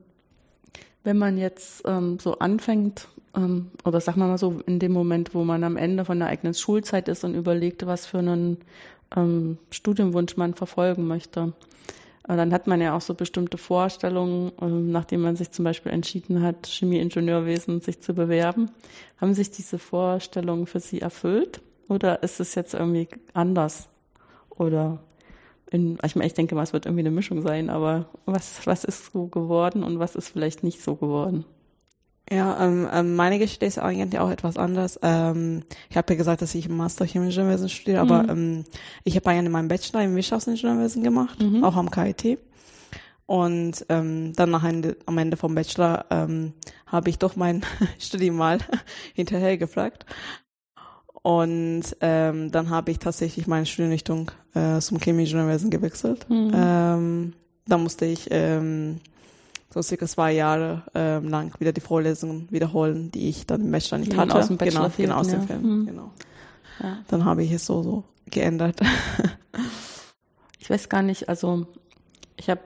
wenn man jetzt ähm, so anfängt, ähm, oder sagen wir mal so, in dem Moment, wo man am Ende von der eigenen Schulzeit ist und überlegt, was für einen ähm, Studienwunsch man verfolgen möchte, äh, dann hat man ja auch so bestimmte Vorstellungen, ähm, nachdem man sich zum Beispiel entschieden hat, Chemieingenieurwesen sich zu bewerben. Haben sich diese Vorstellungen für Sie erfüllt oder ist es jetzt irgendwie anders? Oder in, ich meine, ich denke mal, es wird irgendwie eine Mischung sein, aber was, was ist so geworden und was ist vielleicht nicht so geworden? Ja, ähm, ähm, meine Geschichte ist eigentlich auch etwas anders. Ähm, ich habe ja gesagt, dass ich im Master Chemische Ingenieurwesen studiere, aber ähm, ich habe eigentlich meinen Bachelor im Wirtschaftsingenieurwesen gemacht, auch am KIT. Und ähm, dann nach Ende, am Ende vom Bachelor ähm, habe ich doch mein Studium mal hinterher gefragt. Und ähm, dann habe ich tatsächlich meine Studienrichtung äh, zum Chemieingenieurwesen gewechselt. Ähm, da musste ich ähm, so circa zwei Jahre ähm, lang wieder die Vorlesungen wiederholen, die ich dann im Bachelor nicht hatte. aus dem Bachelor genau, genau, aus fehlten, dem ja. Film. Mhm. Genau. Ja. Dann habe ich es so, so geändert. Ich weiß gar nicht, also ich habe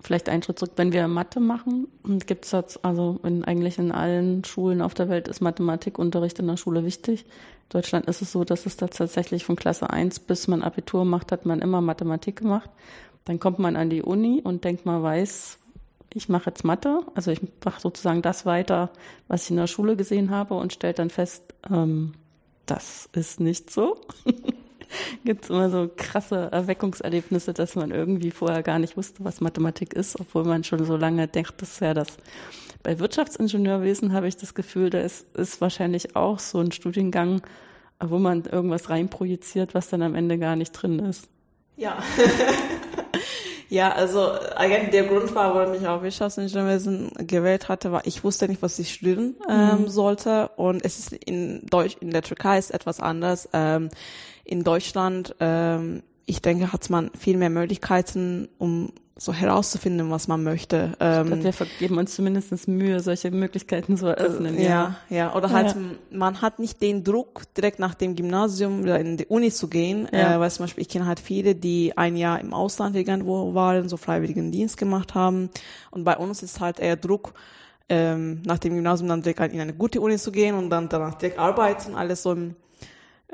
vielleicht einen Schritt zurück, wenn wir Mathe machen, gibt es jetzt, also in, eigentlich in allen Schulen auf der Welt ist Mathematikunterricht in der Schule wichtig. In Deutschland ist es so, dass es da tatsächlich von Klasse 1 bis man Abitur macht, hat man immer Mathematik gemacht. Dann kommt man an die Uni und denkt, man weiß ich mache jetzt Mathe, also ich mache sozusagen das weiter, was ich in der Schule gesehen habe und stelle dann fest, ähm, das ist nicht so. Gibt es immer so krasse Erweckungserlebnisse, dass man irgendwie vorher gar nicht wusste, was Mathematik ist, obwohl man schon so lange denkt, das wäre das. Bei Wirtschaftsingenieurwesen habe ich das Gefühl, da ist, ist wahrscheinlich auch so ein Studiengang, wo man irgendwas reinprojiziert, was dann am Ende gar nicht drin ist. Ja. ja, also eigentlich der Grund war, warum ich auch Wirtschaftsingenieurwesen gewählt hatte, war, ich wusste nicht, was ich studieren ähm, mhm. sollte. Und es ist in Deutsch, in der Türkei ist etwas anders. Ähm, in Deutschland, ähm, ich denke, hat man viel mehr Möglichkeiten, um so herauszufinden, was man möchte. Ähm, glaub, wir geben uns zumindest Mühe, solche Möglichkeiten zu eröffnen. Äh, ja, ja, ja. Oder halt, ja. man hat nicht den Druck, direkt nach dem Gymnasium oder in die Uni zu gehen. Ja. Äh, weil zum Beispiel, ich kenne halt viele, die ein Jahr im Ausland irgendwo waren, so freiwilligen Dienst gemacht haben. Und bei uns ist halt eher Druck, ähm, nach dem Gymnasium dann direkt in eine gute Uni zu gehen und dann danach direkt arbeiten, alles so im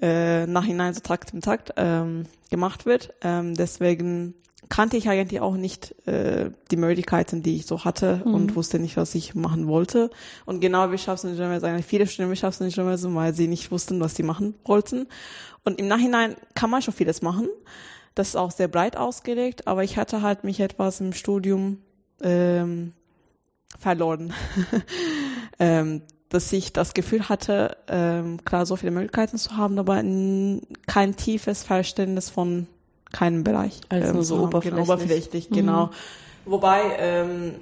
äh, Nachhinein so Takt im Takt ähm, gemacht wird. Ähm, deswegen kannte ich eigentlich auch nicht äh, die Möglichkeiten, die ich so hatte mhm. und wusste nicht, was ich machen wollte. Und genau Wirtschaftsingenieurwesen, eigentlich viele studieren Wirtschaftsingenieurwesen, weil sie nicht wussten, was sie machen wollten. Und im Nachhinein kann man schon vieles machen. Das ist auch sehr breit ausgelegt, aber ich hatte halt mich etwas im Studium ähm, verloren. ähm, dass ich das Gefühl hatte, ähm, klar, so viele Möglichkeiten zu haben, aber kein tiefes Verständnis von keinem Bereich. Also ähm, so oberflächlich. Genau, oberflächlich, mhm. genau. Wobei, ähm,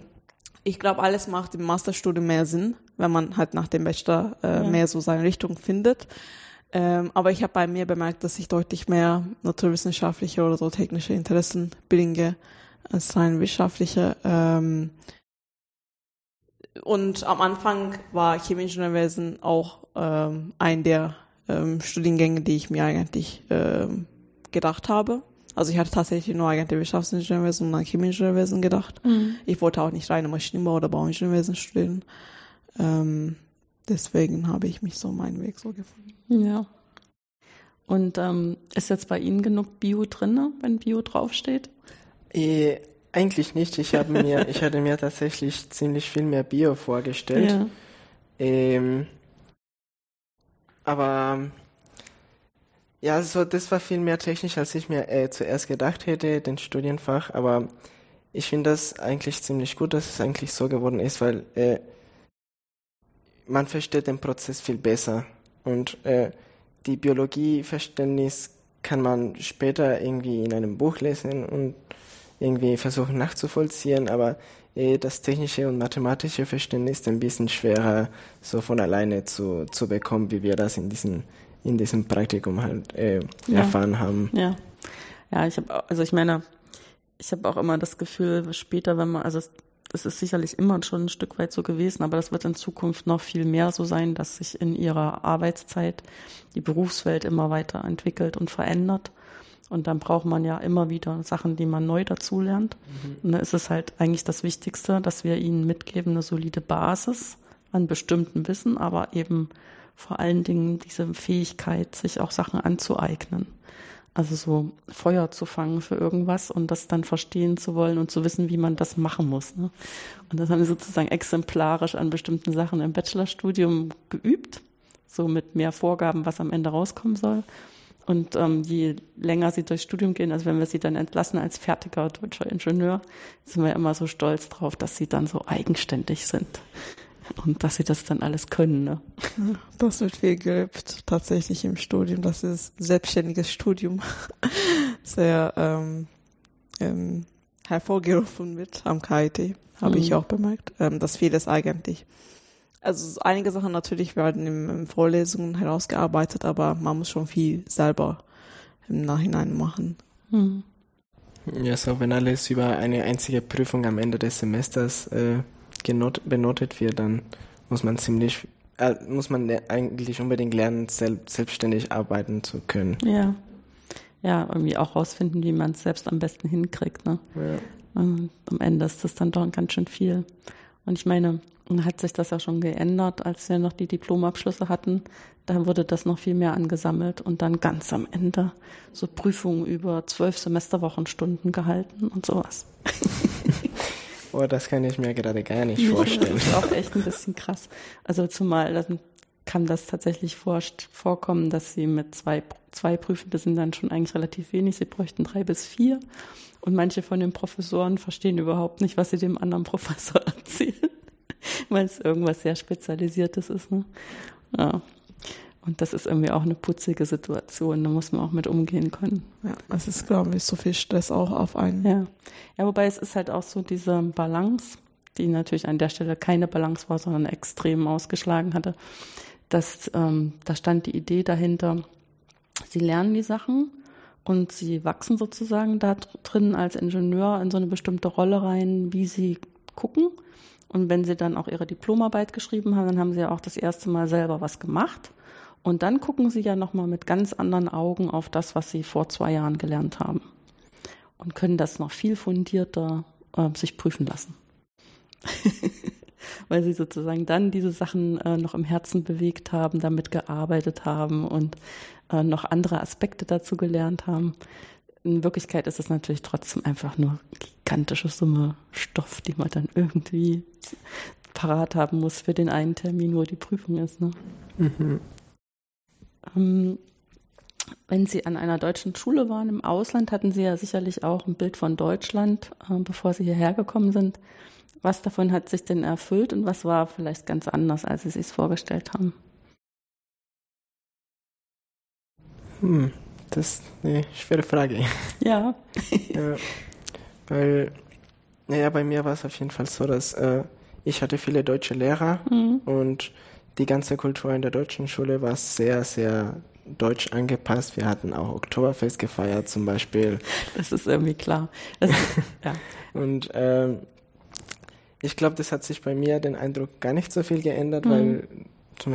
ich glaube, alles macht im Masterstudium mehr Sinn, wenn man halt nach dem Bachelor äh, ja. mehr so seine Richtung findet. Ähm, aber ich habe bei mir bemerkt, dass ich deutlich mehr naturwissenschaftliche oder so technische Interessen bringe als rein wissenschaftliche. Ähm, und am Anfang war Chemieingenieurwesen auch ähm, ein der ähm, Studiengänge, die ich mir eigentlich ähm, gedacht habe. Also ich hatte tatsächlich nur eigentlich Wirtschaftsingenieurwesen und dann Chemieingenieurwesen gedacht. Mhm. Ich wollte auch nicht reine Maschinenbau oder Bauingenieurwesen studieren. Ähm, deswegen habe ich mich so meinen Weg so gefunden. Ja. Und ähm, ist jetzt bei Ihnen genug Bio drin, wenn Bio draufsteht? Eigentlich nicht. Ich habe mir, ich hatte mir tatsächlich ziemlich viel mehr Bio vorgestellt. Ja. Ähm, aber ja, also das war viel mehr technisch, als ich mir äh, zuerst gedacht hätte, den Studienfach. Aber ich finde das eigentlich ziemlich gut, dass es eigentlich so geworden ist, weil äh, man versteht den Prozess viel besser und äh, die Biologieverständnis kann man später irgendwie in einem Buch lesen und irgendwie versuchen nachzuvollziehen, aber eh, das technische und mathematische Verständnis ist ein bisschen schwerer so von alleine zu, zu bekommen, wie wir das in diesem, in diesem Praktikum halt äh, ja. erfahren haben. Ja, ja ich habe, also ich meine, ich habe auch immer das Gefühl, später, wenn man, also es, es ist sicherlich immer schon ein Stück weit so gewesen, aber das wird in Zukunft noch viel mehr so sein, dass sich in ihrer Arbeitszeit die Berufswelt immer weiter entwickelt und verändert. Und dann braucht man ja immer wieder Sachen, die man neu dazulernt. Mhm. Und da ist es halt eigentlich das Wichtigste, dass wir ihnen mitgeben, eine solide Basis an bestimmten Wissen, aber eben vor allen Dingen diese Fähigkeit, sich auch Sachen anzueignen. Also so Feuer zu fangen für irgendwas und das dann verstehen zu wollen und zu wissen, wie man das machen muss. Ne? Und das haben wir sozusagen exemplarisch an bestimmten Sachen im Bachelorstudium geübt, so mit mehr Vorgaben, was am Ende rauskommen soll. Und ähm, je länger sie durchs Studium gehen, also wenn wir sie dann entlassen als fertiger deutscher Ingenieur, sind wir immer so stolz drauf, dass sie dann so eigenständig sind und dass sie das dann alles können. Ne? Das wird viel geübt, tatsächlich im Studium. Das ist selbstständiges Studium. Sehr ähm, ähm, hervorgerufen wird am KIT, habe mhm. ich auch bemerkt, ähm, dass vieles eigentlich also einige Sachen natürlich werden in, in Vorlesungen herausgearbeitet, aber man muss schon viel selber im Nachhinein machen. Hm. Ja, so wenn alles über eine einzige Prüfung am Ende des Semesters äh, genot, benotet wird, dann muss man ziemlich, äh, muss man eigentlich unbedingt lernen, selbst, selbstständig arbeiten zu können. Ja. Ja, irgendwie auch rausfinden, wie man es selbst am besten hinkriegt. Ne? Ja. Und am Ende ist das dann doch ganz schön viel. Und ich meine, hat sich das ja schon geändert, als wir noch die Diplomabschlüsse hatten. Da wurde das noch viel mehr angesammelt und dann ganz am Ende so Prüfungen über zwölf Semesterwochenstunden gehalten und sowas. Boah, das kann ich mir gerade gar nicht vorstellen. das ist auch echt ein bisschen krass. Also zumal dann kann das tatsächlich vor, vorkommen, dass sie mit zwei, zwei Prüfende sind dann schon eigentlich relativ wenig. Sie bräuchten drei bis vier. Und manche von den Professoren verstehen überhaupt nicht, was sie dem anderen Professor erzählen, weil es irgendwas sehr Spezialisiertes ist. Ne? Ja. Und das ist irgendwie auch eine putzige Situation, da muss man auch mit umgehen können. Ja, es ist, glaube ich, so viel Stress auch auf einen. Ja. ja, wobei es ist halt auch so diese Balance, die natürlich an der Stelle keine Balance war, sondern extrem ausgeschlagen hatte. Dass, ähm, da stand die Idee dahinter, sie lernen die Sachen und sie wachsen sozusagen da drin als Ingenieur in so eine bestimmte Rolle rein, wie sie gucken. Und wenn sie dann auch ihre Diplomarbeit geschrieben haben, dann haben sie ja auch das erste Mal selber was gemacht. Und dann gucken sie ja nochmal mit ganz anderen Augen auf das, was sie vor zwei Jahren gelernt haben. Und können das noch viel fundierter äh, sich prüfen lassen. Weil sie sozusagen dann diese Sachen äh, noch im Herzen bewegt haben, damit gearbeitet haben und äh, noch andere Aspekte dazu gelernt haben. In Wirklichkeit ist es natürlich trotzdem einfach nur gigantische Summe Stoff, die man dann irgendwie parat haben muss für den einen Termin, wo die Prüfung ist. Ne? Mhm. Ähm, wenn Sie an einer deutschen Schule waren im Ausland, hatten Sie ja sicherlich auch ein Bild von Deutschland, äh, bevor Sie hierher gekommen sind. Was davon hat sich denn erfüllt und was war vielleicht ganz anders, als Sie sich es vorgestellt haben? Hm, das ist eine schwere Frage. Ja. ja weil, naja, bei mir war es auf jeden Fall so, dass äh, ich hatte viele deutsche Lehrer mhm. und die ganze Kultur in der deutschen Schule war sehr, sehr deutsch angepasst. Wir hatten auch Oktoberfest gefeiert zum Beispiel. Das ist irgendwie klar. Ist, ja. Und ähm, ich glaube, das hat sich bei mir den Eindruck gar nicht so viel geändert, mhm. weil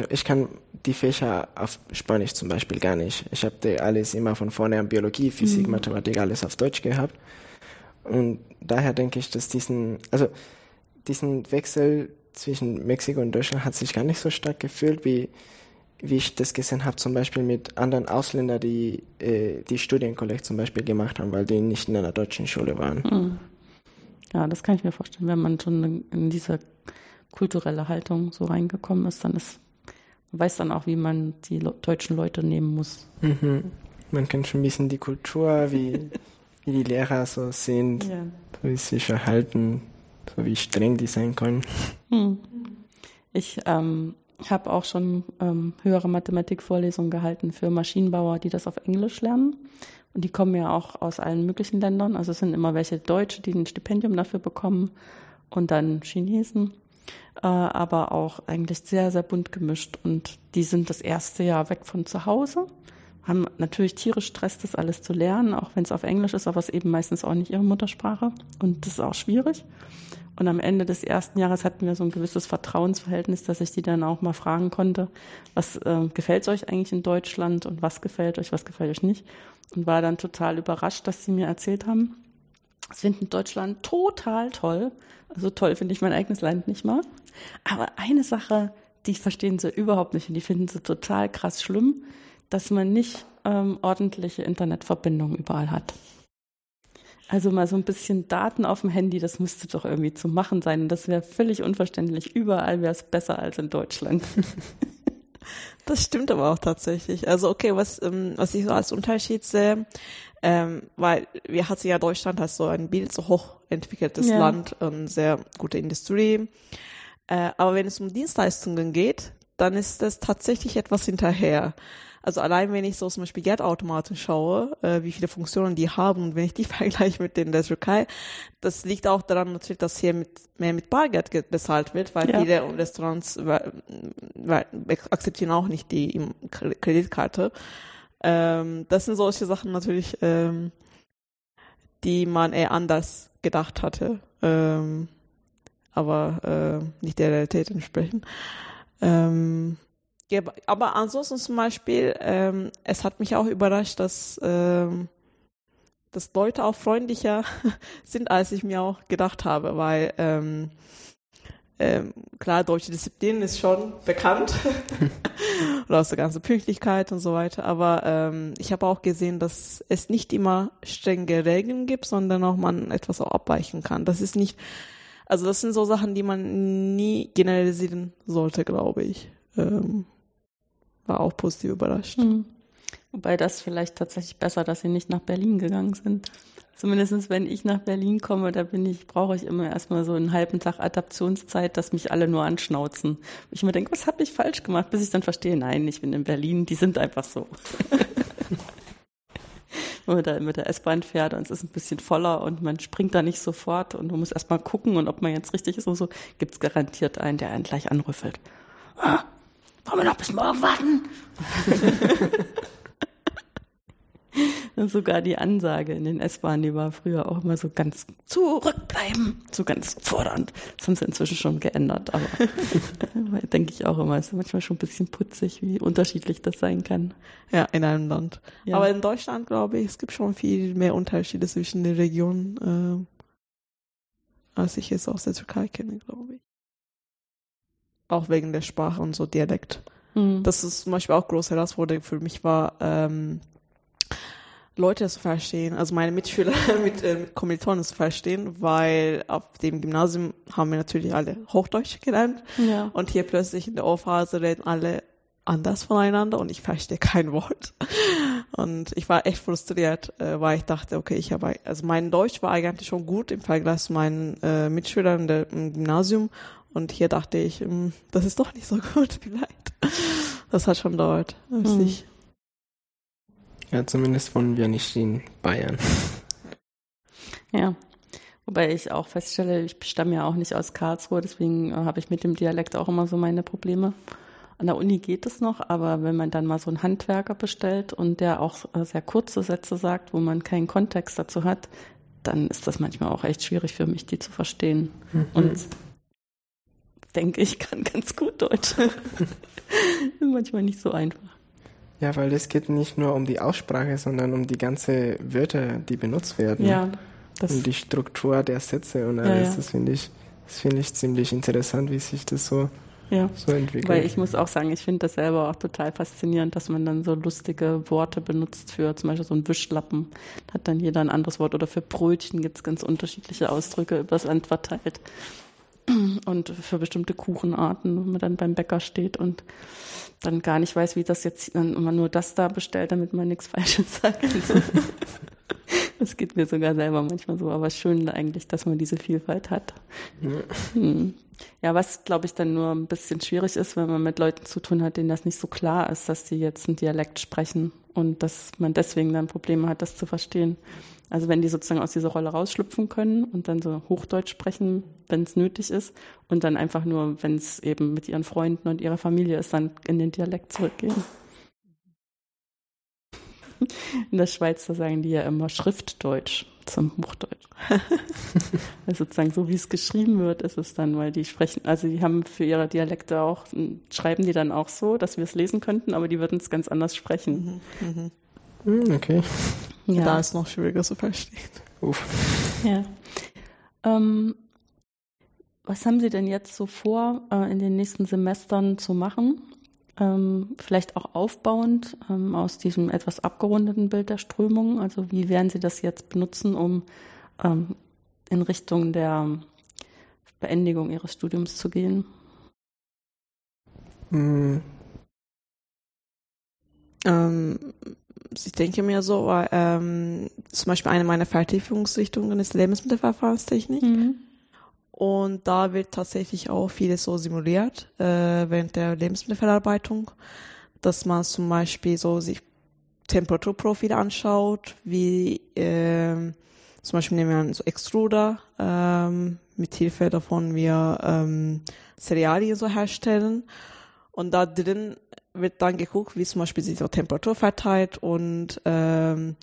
ich kann die Fächer auf Spanisch zum Beispiel gar nicht. Ich habe alles immer von vorne an Biologie, Physik, mhm. Mathematik, alles auf Deutsch gehabt. Und daher denke ich, dass diesen, also diesen Wechsel zwischen Mexiko und Deutschland hat sich gar nicht so stark gefühlt, wie, wie ich das gesehen habe, zum Beispiel mit anderen Ausländern, die äh, die Studienkolleg zum Beispiel gemacht haben, weil die nicht in einer deutschen Schule waren. Mhm. Ja, das kann ich mir vorstellen. Wenn man schon in diese kulturelle Haltung so reingekommen ist, dann ist, man weiß dann auch, wie man die deutschen Leute nehmen muss. Mhm. Man kennt schon ein bisschen die Kultur, wie, wie die Lehrer so sind, ja. wie sie sich verhalten so wie streng die sein können. Hm. Ich ähm, habe auch schon ähm, höhere Mathematikvorlesungen gehalten für Maschinenbauer, die das auf Englisch lernen. Und die kommen ja auch aus allen möglichen Ländern. Also es sind immer welche Deutsche, die ein Stipendium dafür bekommen und dann Chinesen. Äh, aber auch eigentlich sehr, sehr bunt gemischt. Und die sind das erste Jahr weg von zu Hause, haben natürlich tierisch Stress, das alles zu lernen, auch wenn es auf Englisch ist, aber es ist eben meistens auch nicht ihre Muttersprache. Und das ist auch schwierig. Und am Ende des ersten Jahres hatten wir so ein gewisses Vertrauensverhältnis, dass ich die dann auch mal fragen konnte, was äh, gefällt euch eigentlich in Deutschland und was gefällt euch, was gefällt euch nicht. Und war dann total überrascht, dass sie mir erzählt haben, sie finden Deutschland total toll. Also toll finde ich mein eigenes Land nicht mal. Aber eine Sache, die verstehen sie überhaupt nicht und die finden sie total krass schlimm, dass man nicht ähm, ordentliche Internetverbindungen überall hat. Also mal so ein bisschen Daten auf dem Handy, das müsste doch irgendwie zu machen sein. Das wäre völlig unverständlich. Überall wäre es besser als in Deutschland. Das stimmt aber auch tatsächlich. Also okay, was, ähm, was ich so als Unterschied sehe, ähm, weil wir hatten ja Deutschland als so ein Bild, so hochentwickeltes ja. Land und sehr gute Industrie. Äh, aber wenn es um Dienstleistungen geht, dann ist das tatsächlich etwas hinterher. Also allein wenn ich so zum Beispiel Geldautomaten schaue, äh, wie viele Funktionen die haben und wenn ich die vergleiche mit den der Türkei, das liegt auch daran natürlich, dass hier mit, mehr mit Bargeld bezahlt wird, weil ja. viele Restaurants weil, weil, akzeptieren auch nicht die Kreditkarte. Ähm, das sind solche Sachen natürlich, ähm, die man eher anders gedacht hatte, ähm, aber äh, nicht der Realität entsprechen. Ähm, aber ansonsten zum Beispiel, ähm, es hat mich auch überrascht, dass, ähm, dass Leute auch freundlicher sind, als ich mir auch gedacht habe, weil ähm, ähm, klar, deutsche Disziplin ist schon bekannt oder aus der ganzen Pünktlichkeit und so weiter, aber ähm, ich habe auch gesehen, dass es nicht immer strenge Regeln gibt, sondern auch man etwas auch abweichen kann. Das ist nicht Also das sind so Sachen, die man nie generalisieren sollte, glaube ich. Ähm, war auch positiv überrascht. Hm. Wobei das vielleicht tatsächlich besser, dass sie nicht nach Berlin gegangen sind. Zumindest wenn ich nach Berlin komme, da bin ich, brauche ich immer erstmal so einen halben Tag Adaptionszeit, dass mich alle nur anschnauzen. Ich mir denke, was habe ich falsch gemacht, bis ich dann verstehe, nein, ich bin in Berlin, die sind einfach so. Wenn man da mit der S-Bahn fährt und es ist ein bisschen voller und man springt da nicht sofort und man muss erstmal gucken und ob man jetzt richtig ist und so, gibt es garantiert einen, der einen gleich anrüffelt. Ah, wollen wir noch bis morgen warten? Und sogar die Ansage in den S-Bahnen, die war früher auch immer so ganz zurückbleiben, so ganz fordernd. Das haben sie inzwischen schon geändert, aber denke ich auch immer, es ist manchmal schon ein bisschen putzig, wie unterschiedlich das sein kann. Ja, in einem Land. Ja. Aber in Deutschland, glaube ich, es gibt schon viel mehr Unterschiede zwischen den Regionen, äh, als ich es aus der Türkei kenne, glaube ich. Auch wegen der Sprache und so Dialekt. Mhm. Das ist zum Beispiel auch große Herausforderung für mich war, ähm, Leute zu verstehen, also meine Mitschüler mit, äh, mit Kommilitonen zu verstehen, weil auf dem Gymnasium haben wir natürlich alle Hochdeutsch gelernt ja. und hier plötzlich in der O-Phase reden alle anders voneinander und ich verstehe kein Wort. Und ich war echt frustriert, äh, weil ich dachte, okay, ich habe, also mein Deutsch war eigentlich schon gut im Vergleich zu meinen äh, Mitschülern der, im Gymnasium und hier dachte ich, hm, das ist doch nicht so gut vielleicht. Das hat schon dauert, mhm. ich ja, zumindest wohnen wir nicht in Bayern. Ja, wobei ich auch feststelle, ich stamme ja auch nicht aus Karlsruhe, deswegen äh, habe ich mit dem Dialekt auch immer so meine Probleme. An der Uni geht es noch, aber wenn man dann mal so einen Handwerker bestellt und der auch äh, sehr kurze Sätze sagt, wo man keinen Kontext dazu hat, dann ist das manchmal auch echt schwierig für mich, die zu verstehen. Mhm. Und denke, ich kann ganz gut Deutsch. manchmal nicht so einfach. Ja, weil es geht nicht nur um die Aussprache, sondern um die ganze Wörter, die benutzt werden. Ja. Das um die Struktur der Sätze und alles. Ja, ja. Das finde ich, das finde ich ziemlich interessant, wie sich das so, ja. so entwickelt. Weil ich muss auch sagen, ich finde das selber auch total faszinierend, dass man dann so lustige Worte benutzt für zum Beispiel so einen Wischlappen. Da hat dann jeder ein anderes Wort. Oder für Brötchen gibt es ganz unterschiedliche Ausdrücke übers Land verteilt. Und für bestimmte Kuchenarten, wenn man dann beim Bäcker steht und dann gar nicht weiß, wie das jetzt, dann immer nur das da bestellt, damit man nichts Falsches sagt. das geht mir sogar selber manchmal so, aber schön eigentlich, dass man diese Vielfalt hat. Ja, hm. ja was glaube ich dann nur ein bisschen schwierig ist, wenn man mit Leuten zu tun hat, denen das nicht so klar ist, dass sie jetzt einen Dialekt sprechen und dass man deswegen dann Probleme hat, das zu verstehen. Also wenn die sozusagen aus dieser Rolle rausschlüpfen können und dann so Hochdeutsch sprechen, wenn es nötig ist, und dann einfach nur, wenn es eben mit ihren Freunden und ihrer Familie ist, dann in den Dialekt zurückgehen. In der Schweiz, da sagen die ja immer Schriftdeutsch zum Hochdeutsch. also sozusagen so, wie es geschrieben wird, ist es dann, weil die sprechen, also die haben für ihre Dialekte auch, schreiben die dann auch so, dass wir es lesen könnten, aber die würden es ganz anders sprechen. Mhm, mhm. Hm, okay. Ja. Da ist noch schwieriger zu verstehen. Uff. Ja. Ähm, was haben Sie denn jetzt so vor, äh, in den nächsten Semestern zu machen? Ähm, vielleicht auch aufbauend ähm, aus diesem etwas abgerundeten Bild der Strömung. Also wie werden Sie das jetzt benutzen, um ähm, in Richtung der Beendigung Ihres Studiums zu gehen? Mhm. Ähm, ich denke mir so, ähm, zum Beispiel eine meiner Vertiefungsrichtungen ist Lebensmittelverfahrenstechnik. Mhm. Und da wird tatsächlich auch vieles so simuliert äh, während der Lebensmittelverarbeitung, dass man zum Beispiel so sich Temperaturprofile anschaut, wie äh, zum Beispiel nehmen wir einen so Extruder, ähm, mit Hilfe davon wir ähm, Cerealien so herstellen. Und da drin wird dann geguckt, wie zum Beispiel sich die Temperatur verteilt und ähm,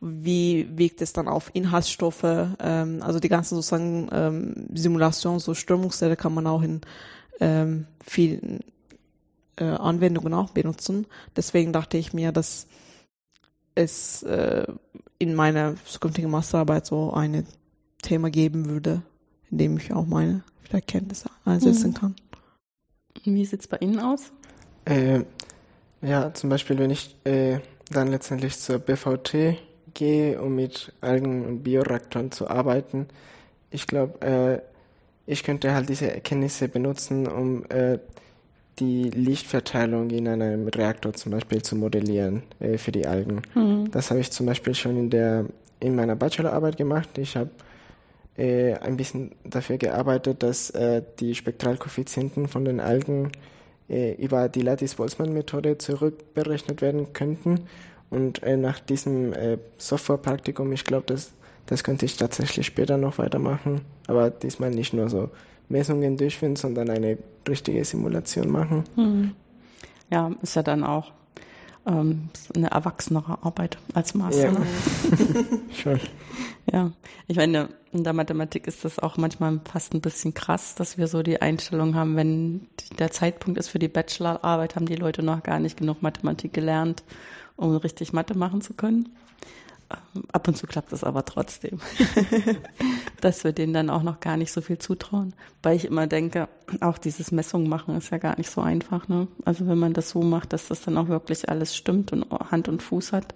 wie wirkt es dann auf Inhaltsstoffe, ähm, also die ganzen sozusagen ähm, Simulationen, so Strömungssätze kann man auch in ähm, vielen äh, Anwendungen auch benutzen. Deswegen dachte ich mir, dass es äh, in meiner zukünftigen Masterarbeit so ein Thema geben würde, in dem ich auch meine vielleicht Kenntnisse einsetzen mhm. kann. Wie sieht es bei Ihnen aus? Äh, ja, zum Beispiel, wenn ich äh, dann letztendlich zur BVT gehe, um mit Algen- und Bioreaktoren zu arbeiten, ich glaube, äh, ich könnte halt diese Erkenntnisse benutzen, um äh, die Lichtverteilung in einem Reaktor zum Beispiel zu modellieren äh, für die Algen. Mhm. Das habe ich zum Beispiel schon in der in meiner Bachelorarbeit gemacht. Ich habe äh, ein bisschen dafür gearbeitet, dass die Spektralkoeffizienten von den Algen äh, über die Lattice-Boltzmann-Methode zurückberechnet werden könnten. Und äh, nach diesem äh, Software-Praktikum, ich glaube, das, das könnte ich tatsächlich später noch weitermachen, aber diesmal nicht nur so Messungen durchführen, sondern eine richtige Simulation machen. Hm. Ja, ist ja dann auch ähm, eine erwachsenere Arbeit als Master. Ja. Ne? Schon. Ja, ich meine, in der Mathematik ist das auch manchmal fast ein bisschen krass, dass wir so die Einstellung haben, wenn der Zeitpunkt ist für die Bachelorarbeit, haben die Leute noch gar nicht genug Mathematik gelernt, um richtig Mathe machen zu können. Ab und zu klappt es aber trotzdem, dass wir denen dann auch noch gar nicht so viel zutrauen. Weil ich immer denke, auch dieses Messungen machen ist ja gar nicht so einfach. Ne? Also wenn man das so macht, dass das dann auch wirklich alles stimmt und Hand und Fuß hat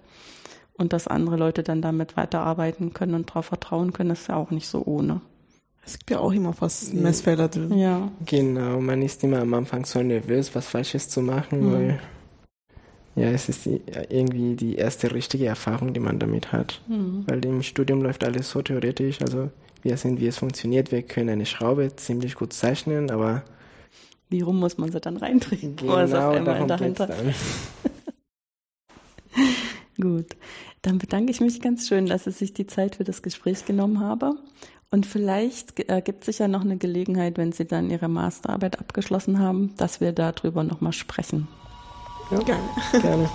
und dass andere Leute dann damit weiterarbeiten können und darauf vertrauen können, ist ja auch nicht so ohne. Es gibt ja auch immer fast Messfehler drin. Ja. Genau, man ist immer am Anfang so nervös, was Falsches zu machen, mhm. weil ja, es ist die, irgendwie die erste richtige Erfahrung, die man damit hat. Mhm. Weil im Studium läuft alles so theoretisch. Also wir sind, wie es funktioniert. Wir können eine Schraube ziemlich gut zeichnen, aber wie rum muss man sie dann reindrehen? Genau, auf einmal dahinter. Dann. Gut, dann bedanke ich mich ganz schön, dass Sie sich die Zeit für das Gespräch genommen haben. Und vielleicht ergibt sich ja noch eine Gelegenheit, wenn Sie dann Ihre Masterarbeit abgeschlossen haben, dass wir darüber nochmal sprechen. Ja, gerne. gerne.